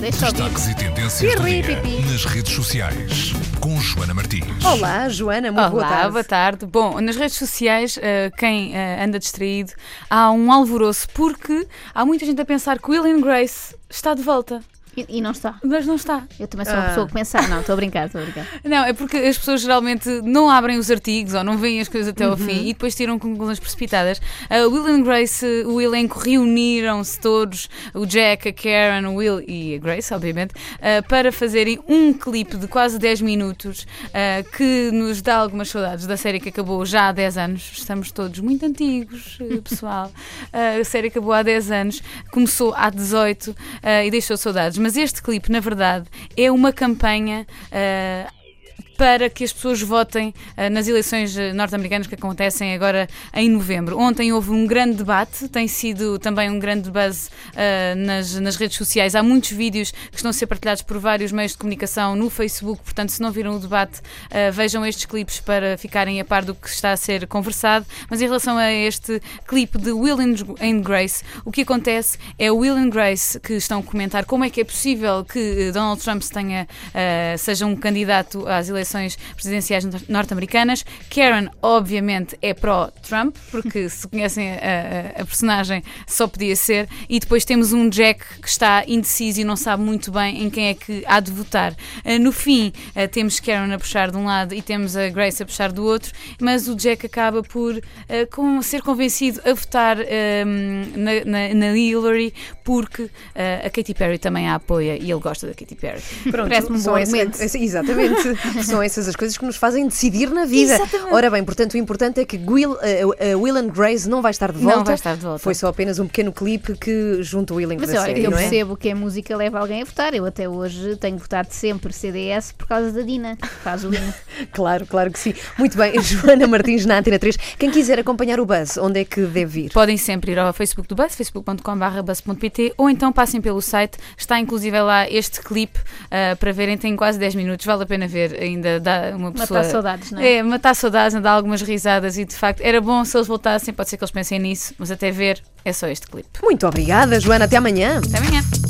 Deixa eu Destaques e tendências do dia pipi. nas redes sociais com Joana Martins. Olá, Joana, muito boa Olá, tarde. boa tarde. Bom, nas redes sociais, eh, quem eh, anda distraído, há um alvoroço porque há muita gente a pensar que Will and Grace está de volta, E, e não está. mas não está. Eu também sou uma Ah. pessoa que pensar. Não, estou a brincar, estou a brincar. Não, é porque as pessoas geralmente não abrem os artigos ou não veem as coisas até ao Uhum. fim e depois tiram conclusões precipitadas. A Will and Grace, o elenco reuniram-se todos, o Jack, a Karen, o Will e a Grace, obviamente, eh, para fazerem um clipe de quase 10 minutos eh, que nos dá algumas saudades da série que acabou já há 10 anos. Estamos todos muito antigos, eh, pessoal. Eh, a série acabou há 10 anos, começou há 18 eh, e deixou saudades. Mas este clipe, na verdade, é uma campanha. eh, para que as pessoas votem eh, nas eleições eh, norte-americanas que acontecem agora em novembro. Ontem houve um grande debate, tem sido também um grande buzz eh, nas, nas redes sociais. Há muitos vídeos que estão a ser partilhados por vários meios de comunicação no Facebook, portanto, se não viram o debate, vejam estes clipes para ficarem a par do que está a ser conversado. Mas em relação a este clipe de Will and Grace, o que acontece é Will and Grace que estão a comentar como é que é possível que Donald Trump tenha, seja um candidato às eleições presidenciais nor- norte-americanas. Karen, obviamente, é pró-Trump, porque se conhecem a, a- personagem, só podia ser. E depois temos um Jack que está indeciso e não sabe muito bem em quem é que há de votar. Eh, no fim, eh, temos Karen a puxar de um lado e temos a Grace a puxar do outro, mas o Jack acaba por com- ser convencido a votar na, na, na Hillary porque a Katy Perry também a apoia e ele gosta da Katy Perry. Pronto, Parece-me um são bom argumento. exatamente. são essas as coisas que nos fazem decidir na vida. Exatamente. Ora bem, portanto, o importante é que Will, eh, eh, Will and Grace não vai estar de Não volta. vai estar de volta. Foi só apenas um pequeno clipe que junta o elenco Mas da olha, série, eu não é? percebo que a música leva alguém a votar. Eu até hoje tenho votado sempre CDS por causa da Dina, que faz o hino. Claro, claro que sim. Muito bem, Joana Martins na Antena 3. Quem quiser acompanhar o Buzz, onde é que deve ir? Podem sempre ir ao Facebook do Buzz, facebook.com.br buzz.pt ou então passem pelo site, está inclusive lá este clipe ah, para verem, tem quase 10 minutos, vale a pena ver, ainda dá uma pessoa... Matar saudades, não é? É, matar saudades, ainda dá algumas risadas e de facto era bom se eles voltassem, pode ser que eles pensem nisso, mas até ver é só este clipe. Muito obrigada, Joana. Até amanhã. Até amanhã!